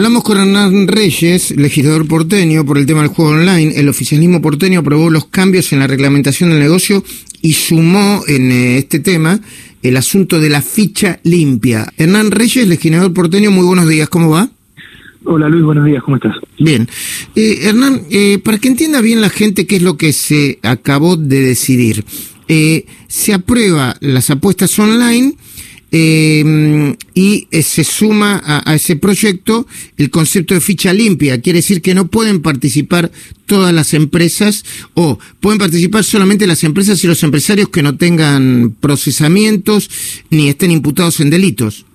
hablamos con Hernán Reyes, legislador porteño, por el tema del juego online. El oficialismo porteño aprobó los cambios en la reglamentación del negocio y sumó en eh, este tema el asunto de la ficha limpia. Hernán Reyes, legislador porteño, muy buenos días, ¿cómo va? Hola Luis, buenos días, ¿cómo estás? Bien. Eh, Hernán, eh, para que entienda bien la gente qué es lo que se acabó de decidir. se aprueba las apuestas online eh, y se suma a, ese proyecto el concepto de ficha limpia. Quiere decir que no pueden participar todas las empresas o pueden participar solamente las empresas y los empresarios que no tengan procesamientos ni estén imputados en delitos.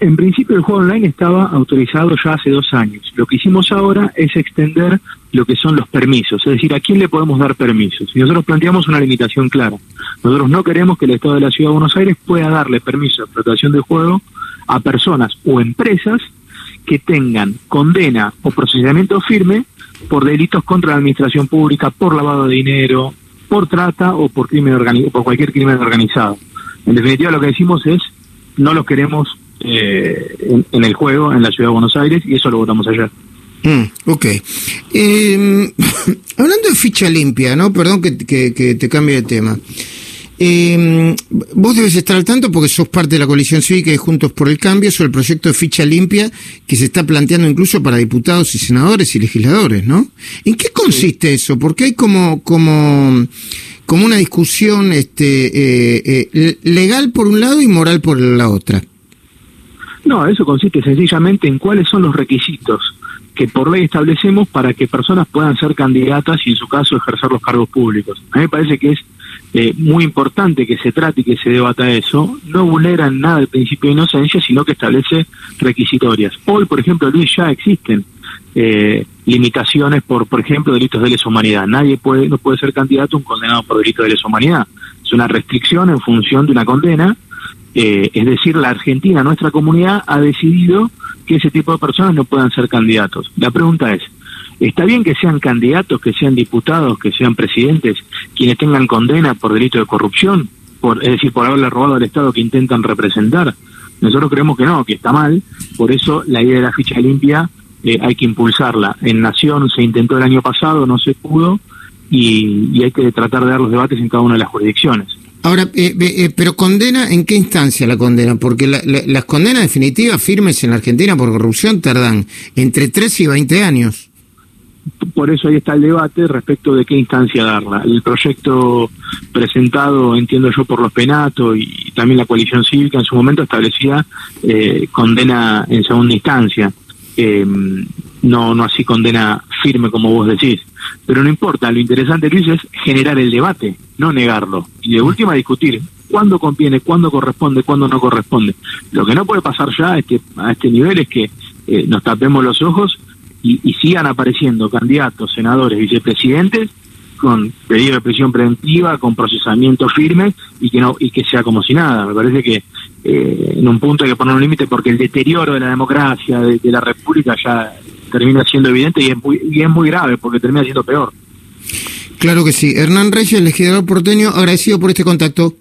En principio el juego online estaba autorizado ya hace dos años. Lo que hicimos ahora es extender lo que son los permisos, es decir, a quién le podemos dar permisos. Y nosotros planteamos una limitación clara. Nosotros no queremos que el Estado de la Ciudad de Buenos Aires pueda darle permiso de explotación de juego a personas o empresas que tengan condena o procesamiento firme por delitos contra la administración pública, por lavado de dinero, por trata o por crimen por cualquier crimen organizado. En definitiva, lo que decimos es no los queremos eh, en, el juego en la ciudad de Buenos Aires y eso lo votamos ayer. Mm, ok. Em, hablando de ficha limpia, ¿no? Perdón que, te cambie de tema. Eh, vos debes estar al tanto porque sos parte de la coalición cívica y Juntos por el Cambio sobre el proyecto de ficha limpia que se está planteando incluso para diputados y senadores y legisladores, ¿no? ¿En qué consiste eso? Porque hay como, como, como una discusión este, eh, eh, legal por un lado y moral por la otra. No, eso consiste sencillamente en cuáles son los requisitos que por ley establecemos para que personas puedan ser candidatas y en su caso ejercer los cargos públicos. A mí me parece que es eh, muy importante que se trate y que se debata eso. No vulnera nada el principio de inocencia, sino que establece requisitorias. Hoy, por ejemplo, Luis, ya existen eh, limitaciones por, por ejemplo, delitos de lesa humanidad. Nadie puede, no puede ser candidato a un condenado por delito de lesa humanidad. Es una restricción en función de una condena eh, es decir, la Argentina, nuestra comunidad, ha decidido que ese tipo de personas no puedan ser candidatos. La pregunta es, ¿está bien que sean candidatos, que sean diputados, que sean presidentes, quienes tengan condena por delito de corrupción? Por, es decir, por haberle robado al Estado que intentan representar. Nosotros creemos que no, que está mal. Por eso la idea de la ficha limpia eh, hay que impulsarla. En Nación se intentó el año pasado, no se pudo, y, y hay que tratar de dar los debates en cada una de las jurisdicciones. Ahora, eh, eh, pero condena, ¿en qué instancia la condena? Porque las condenas definitivas firmes en la Argentina por corrupción tardan entre 3 y 20 años. Por eso ahí está el debate respecto de qué instancia darla. El proyecto presentado, entiendo yo, por los penatos y también la coalición cívica en su momento establecía eh, condena en segunda instancia. No, no así condena firme como vos decís. Pero no importa, lo interesante, Luis, es generar el debate, no negarlo. Y de última discutir cuándo conviene, cuándo corresponde, cuándo no corresponde. Lo que no puede pasar ya este, a este nivel es que eh, nos tapemos los ojos y, y, sigan apareciendo candidatos, senadores, vicepresidentes con pedido de prisión preventiva, con procesamiento firme y que no y que sea como si nada. Me parece que eh, en un punto hay que poner un límite porque el deterioro de la democracia, de la república ya termina siendo evidente y es muy, y es muy grave porque termina siendo peor. Claro que sí. Hernán Reyes, legislador porteño, agradecido por este contacto.